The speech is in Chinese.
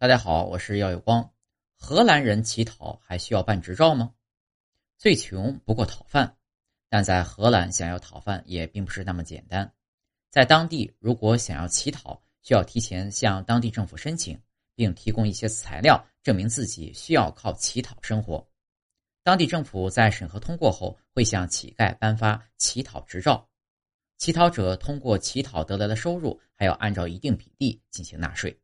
大家好，我是耀有光。荷兰人乞讨还需要办执照吗？最穷不过讨饭，但在荷兰想要讨饭也并不是那么简单。在当地，如果想要乞讨，需要提前向当地政府申请，并提供一些材料证明自己需要靠乞讨生活。当地政府在审核通过后，会向乞丐颁发乞讨执照。乞讨者通过乞讨得来的收入，还要按照一定比例进行纳税。